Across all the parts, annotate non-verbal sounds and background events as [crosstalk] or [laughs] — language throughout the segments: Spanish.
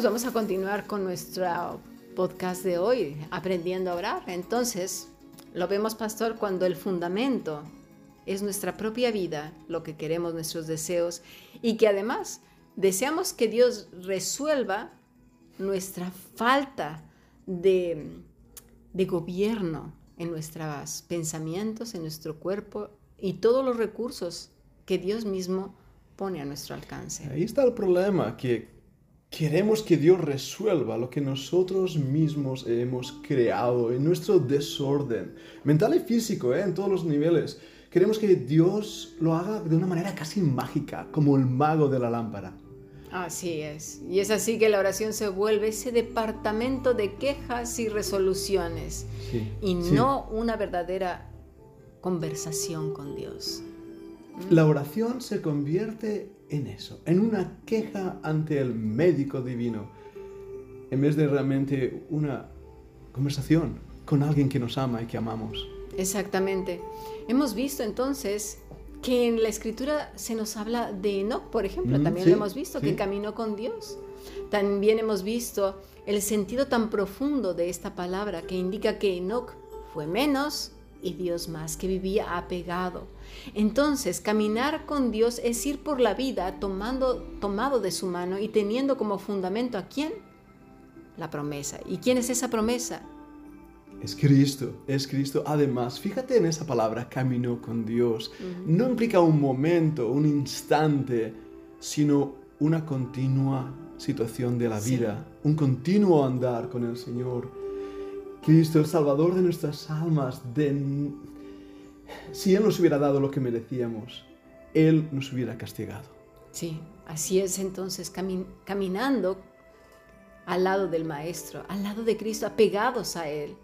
pues vamos a continuar con nuestro podcast de hoy, aprendiendo a orar. Entonces, lo vemos, pastor, cuando el fundamento es nuestra propia vida, lo que queremos, nuestros deseos, y que además deseamos que Dios resuelva nuestra falta de, de gobierno en nuestros pensamientos, en nuestro cuerpo y todos los recursos que Dios mismo pone a nuestro alcance. Ahí está el problema, que queremos que Dios resuelva lo que nosotros mismos hemos creado en nuestro desorden mental y físico, ¿eh? en todos los niveles. Queremos que Dios lo haga de una manera casi mágica, como el mago de la lámpara. Así es. Y es así que la oración se vuelve ese departamento de quejas y resoluciones y no una verdadera conversación con Dios. La oración se convierte en eso, en una queja ante el médico divino, en vez de realmente una conversación con alguien que nos ama y que amamos. Exactamente. Hemos visto entonces que en la escritura se nos habla de Enoch, por ejemplo, mm, también lo hemos visto, que caminó con Dios. También hemos visto el sentido tan profundo de esta palabra que indica que Enoch fue menos y Dios más, que vivía apegado. Entonces, caminar con Dios es ir por la vida tomando, tomado de su mano y teniendo como fundamento a quién? La promesa. ¿Y quién es esa promesa? Es Cristo, es Cristo. Además, fíjate en esa palabra, caminó con Dios. No implica un momento, un instante, sino una continua situación de la vida, un continuo andar con el Señor. Cristo, el Salvador de nuestras almas, de... si Él nos hubiera dado lo que merecíamos, Él nos hubiera castigado. Sí, así es entonces, caminando al lado del Maestro, al lado de Cristo, apegados a Él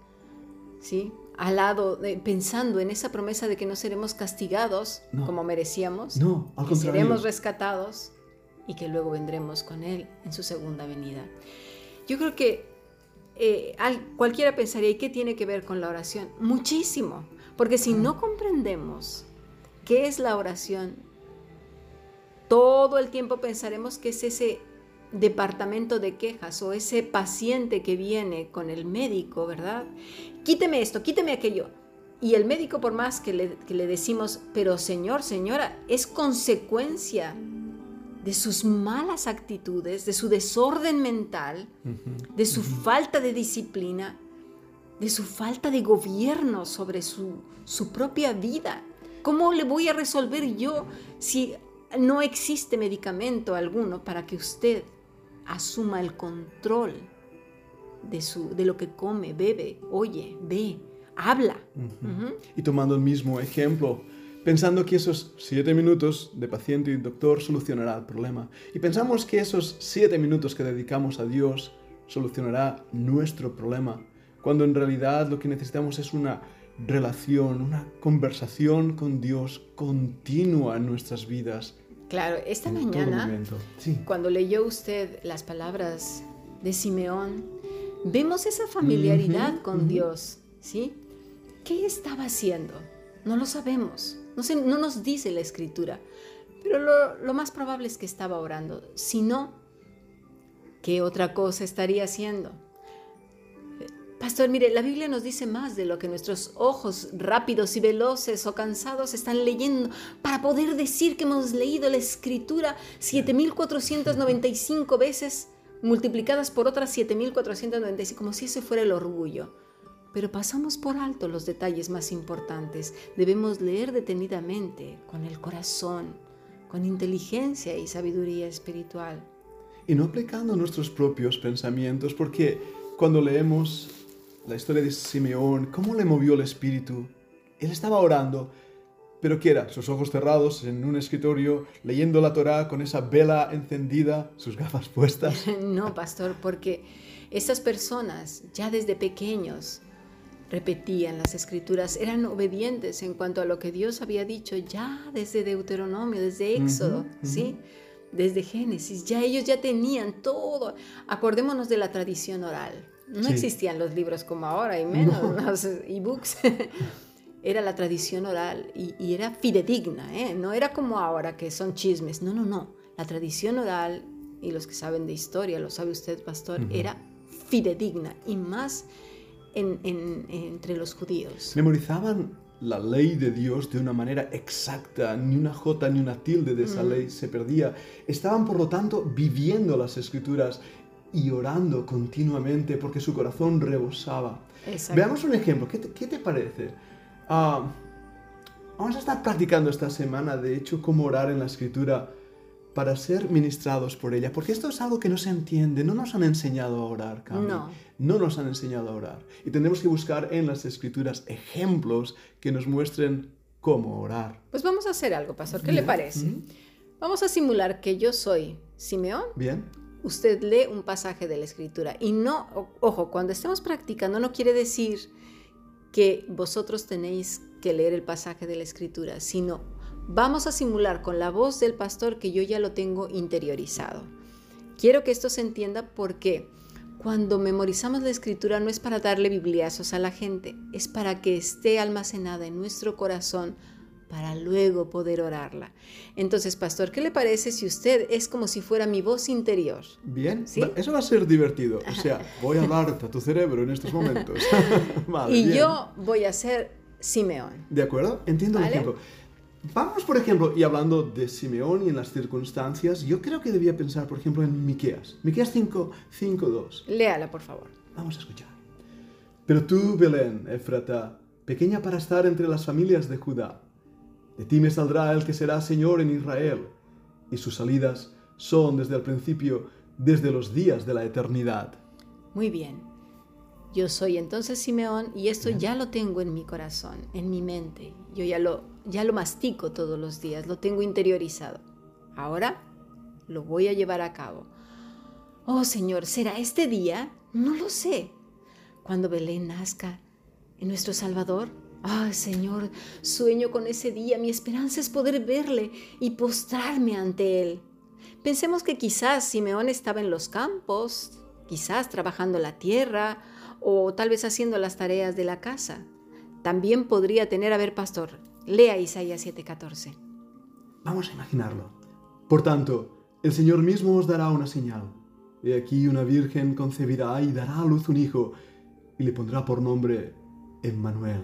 ¿sí? Al lado, pensando en esa promesa de que no seremos castigados como merecíamos, no, que seremos rescatados y que luego vendremos con Él en su segunda venida. Yo creo que eh, cualquiera pensaría, ¿y qué tiene que ver con la oración? Muchísimo, porque si no comprendemos qué es la oración, todo el tiempo pensaremos que es ese departamento de quejas o ese paciente que viene con el médico, ¿verdad? Quíteme esto, quíteme aquello. Y el médico, por más que le, decimos, pero señor, señora, es consecuencia de sus malas actitudes, de su desorden mental, de su falta de disciplina, de su falta de gobierno sobre su, su propia vida. ¿Cómo le voy a resolver yo si no existe medicamento alguno para que usted asuma el control de, su, de lo que come, bebe, oye, ve, habla. Y tomando el mismo ejemplo, pensando que esos siete minutos de paciente y doctor solucionará el problema. Y pensamos que esos siete minutos que dedicamos a Dios solucionará nuestro problema, cuando en realidad lo que necesitamos es una relación, una conversación con Dios continua en nuestras vidas Claro, esta mañana, cuando leyó usted las palabras de Simeón, vemos esa familiaridad con Dios, ¿sí? ¿Qué estaba haciendo? No lo sabemos, no, no nos dice la escritura, pero lo, lo más probable es que estaba orando. Si no, ¿qué otra cosa estaría haciendo? Pastor, mire, la Biblia nos dice más de lo que nuestros ojos rápidos y veloces o cansados están leyendo para poder decir que hemos leído la escritura 7495 veces multiplicadas por otras 7495, como si ese fuera el orgullo. Pero pasamos por alto los detalles más importantes. Debemos leer detenidamente, con el corazón, con inteligencia y sabiduría espiritual. Y no aplicando nuestros propios pensamientos, porque cuando leemos la historia de Simeón, cómo le movió el espíritu. Él estaba orando, pero ¿qué era? Sus ojos cerrados en un escritorio, leyendo la Torá con esa vela encendida, sus gafas puestas. [laughs] no, pastor, porque esas personas ya desde pequeños repetían las escrituras, eran obedientes en cuanto a lo que Dios había dicho ya desde Deuteronomio, desde Éxodo, ¿sí? Desde Génesis, ya ellos ya tenían todo. Acordémonos de la tradición oral. No existían los libros como ahora, y menos los e-books. [laughs] era la tradición oral y, era fidedigna, ¿eh? no era como ahora que son chismes. No, no, no. La tradición oral y los que saben de historia, lo sabe usted, pastor, era fidedigna y más entre los judíos. Memorizaban la ley de Dios de una manera exacta, ni una jota ni una tilde de esa ley se perdía. Estaban, por lo tanto, viviendo las escrituras y orando continuamente porque su corazón rebosaba. Veamos un ejemplo, ¿qué te, parece? Ah, vamos a estar practicando esta semana, de hecho, cómo orar en la escritura para ser ministrados por ella, porque esto es algo que no se entiende, no nos han enseñado a orar, Cami. No. No nos han enseñado a orar. Y tendremos que buscar en las escrituras ejemplos que nos muestren cómo orar. Pues vamos a hacer algo, pastor, ¿qué le parece? Vamos a simular que yo soy Simeón. Bien. Usted lee un pasaje de la escritura y no, ojo, cuando estemos practicando no quiere decir que vosotros tenéis que leer el pasaje de la escritura, sino Vamos a simular con la voz del pastor que yo ya lo tengo interiorizado. Quiero que esto se entienda porque cuando memorizamos la escritura no es para darle bibliazos a la gente, es para que esté almacenada en nuestro corazón para luego poder orarla. Entonces, pastor, ¿qué le parece si usted es como si fuera mi voz interior? Bien, eso va a ser divertido. O sea, [laughs] voy a hablar a tu cerebro en estos momentos. [laughs] y yo voy a ser Simeón. ¿De acuerdo? Entiendo el ejemplo. Vamos, por ejemplo, y hablando de Simeón y en las circunstancias, yo creo que debía pensar, por ejemplo, en Miqueas. Miqueas 5, 5, 2. Léala, por favor. Vamos a escuchar. Pero tú, Belén, Efrata, pequeña para estar entre las familias de Judá, de ti me saldrá el que será Señor en Israel, y sus salidas son desde el principio, desde los días de la eternidad. Muy bien. Yo soy entonces Simeón y esto ya lo tengo en mi corazón, en mi mente. Yo ya lo, ya lo mastico todos los días, lo tengo interiorizado. Ahora lo voy a llevar a cabo. Oh Señor, ¿será este día? No lo sé. Cuando Belén nazca en nuestro Salvador. Ah, Señor, sueño con ese día. Mi esperanza es poder verle y postrarme ante él. Pensemos que quizás Simeón estaba en los campos, quizás trabajando la tierra, o tal vez haciendo las tareas de la casa. También podría tener a ver pastor. Lea Isaías 7:14. Vamos a imaginarlo. Por tanto, el Señor mismo os dará una señal. He aquí una virgen concebirá y dará a luz un hijo y le pondrá por nombre Emmanuel.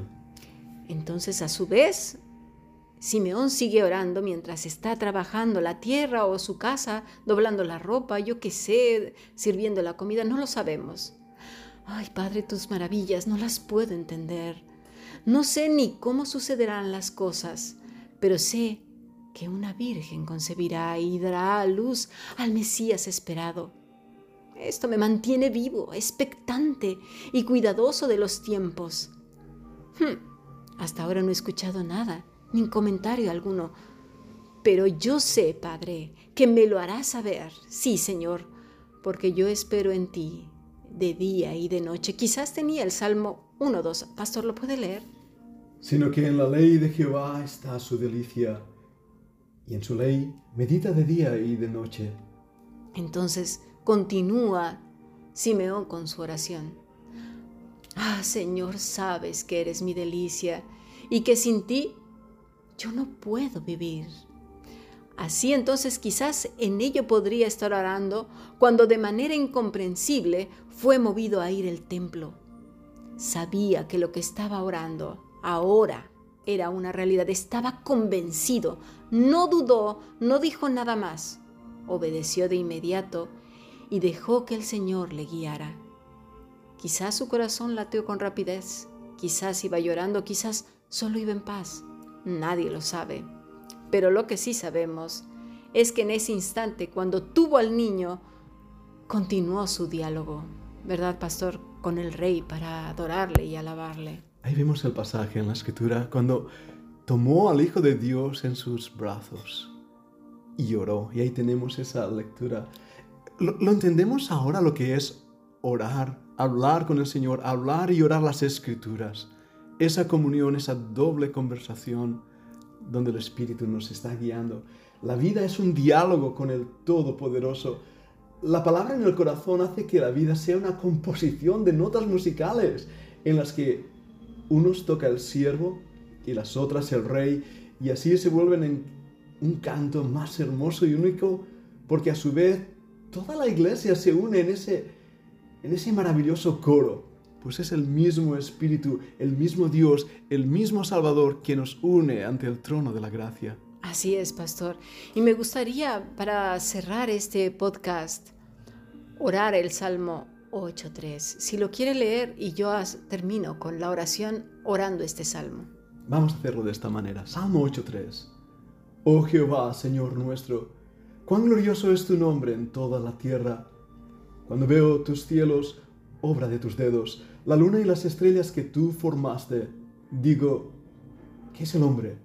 Entonces, a su vez, Simeón sigue orando mientras está trabajando la tierra o su casa, doblando la ropa, yo qué sé, sirviendo la comida, no lo sabemos. Ay, Padre, tus maravillas no las puedo entender. No sé ni cómo sucederán las cosas, pero sé que una virgen concebirá y dará a luz al Mesías esperado. Esto me mantiene vivo, expectante y cuidadoso de los tiempos. Hmm, hasta ahora no he escuchado nada, ni comentario alguno, pero yo sé, Padre, que me lo harás saber, sí, Señor, porque yo espero en ti de día y de noche. Quizás tenía el Salmo 1, 2. Pastor, ¿lo puede leer? Sino que en la ley de Jehová está su delicia, y en su ley medita de día y de noche. Entonces continúa Simeón con su oración. Ah, Señor, sabes que eres mi delicia y que sin ti yo no puedo vivir. Así entonces quizás en ello podría estar orando cuando de manera incomprensible fue movido a ir al templo. Sabía que lo que estaba orando ahora era una realidad, estaba convencido, no dudó, no dijo nada más, obedeció de inmediato y dejó que el Señor le guiara. Quizás su corazón lateó con rapidez, quizás iba llorando, quizás solo iba en paz, nadie lo sabe. Pero lo que sí sabemos es que en ese instante, cuando tuvo al niño, continuó su diálogo, ¿verdad, pastor? Con el rey para adorarle y alabarle. Ahí vemos el pasaje en la escritura cuando tomó al Hijo de Dios en sus brazos y lloró. Y ahí tenemos esa lectura. Lo, lo, entendemos ahora lo que es orar, hablar con el Señor, hablar y orar las escrituras. Esa comunión, esa doble conversación donde el Espíritu nos está guiando. La vida es un diálogo con el Todopoderoso. La palabra en el corazón hace que la vida sea una composición de notas musicales en las que unos toca el siervo y las otras el rey y así se vuelven en un canto más hermoso y único porque a su vez toda la iglesia se une en ese, en ese maravilloso coro. Pues es el mismo Espíritu, el mismo Dios, el mismo Salvador que nos une ante el trono de la gracia. Así es, pastor. Y me gustaría, para cerrar este podcast, orar el Salmo 8.3. Si lo quiere leer y yo termino con la oración orando este salmo. Vamos a hacerlo de esta manera. Salmo 8.3. Oh Jehová, Señor nuestro, cuán glorioso es tu nombre en toda la tierra. Cuando veo tus cielos, obra de tus dedos, la luna y las estrellas que tú formaste, digo, ¿qué es el hombre?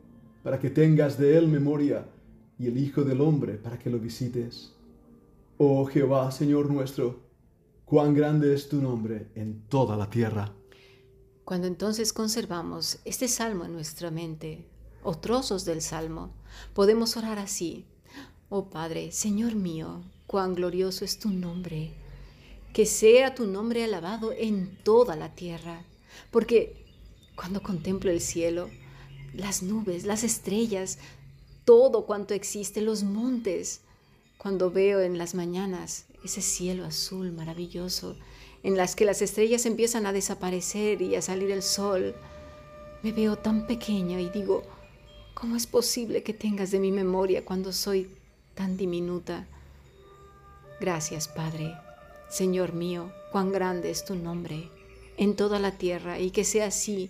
Para que tengas de él memoria, y el Hijo del Hombre para que lo visites. Oh Jehová, Señor nuestro, cuán grande es tu nombre en toda la tierra. Cuando entonces conservamos este salmo en nuestra mente, o trozos del salmo, podemos orar así. Oh Padre, Señor mío, cuán glorioso es tu nombre. Que sea tu nombre alabado en toda la tierra. Porque cuando contemplo el cielo, las nubes, las estrellas, todo cuanto existe, los montes, cuando veo en las mañanas ese cielo azul maravilloso, en las que las estrellas empiezan a desaparecer y a salir el sol, me veo tan pequeña y digo, ¿cómo es posible que tengas de mi memoria cuando soy tan diminuta? Gracias, Padre. Señor mío, cuán grande es tu nombre en toda la tierra y que sea así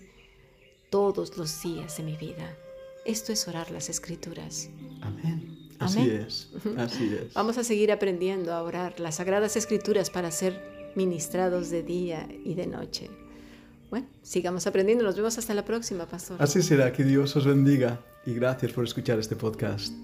todos los días de mi vida. Esto es orar las escrituras. Amén. Así es, así es. Vamos a seguir aprendiendo a orar las sagradas escrituras para ser ministrados de día y de noche. Bueno, sigamos aprendiendo. Nos vemos hasta la próxima, pastor. Así será. Que Dios os bendiga y gracias por escuchar este podcast.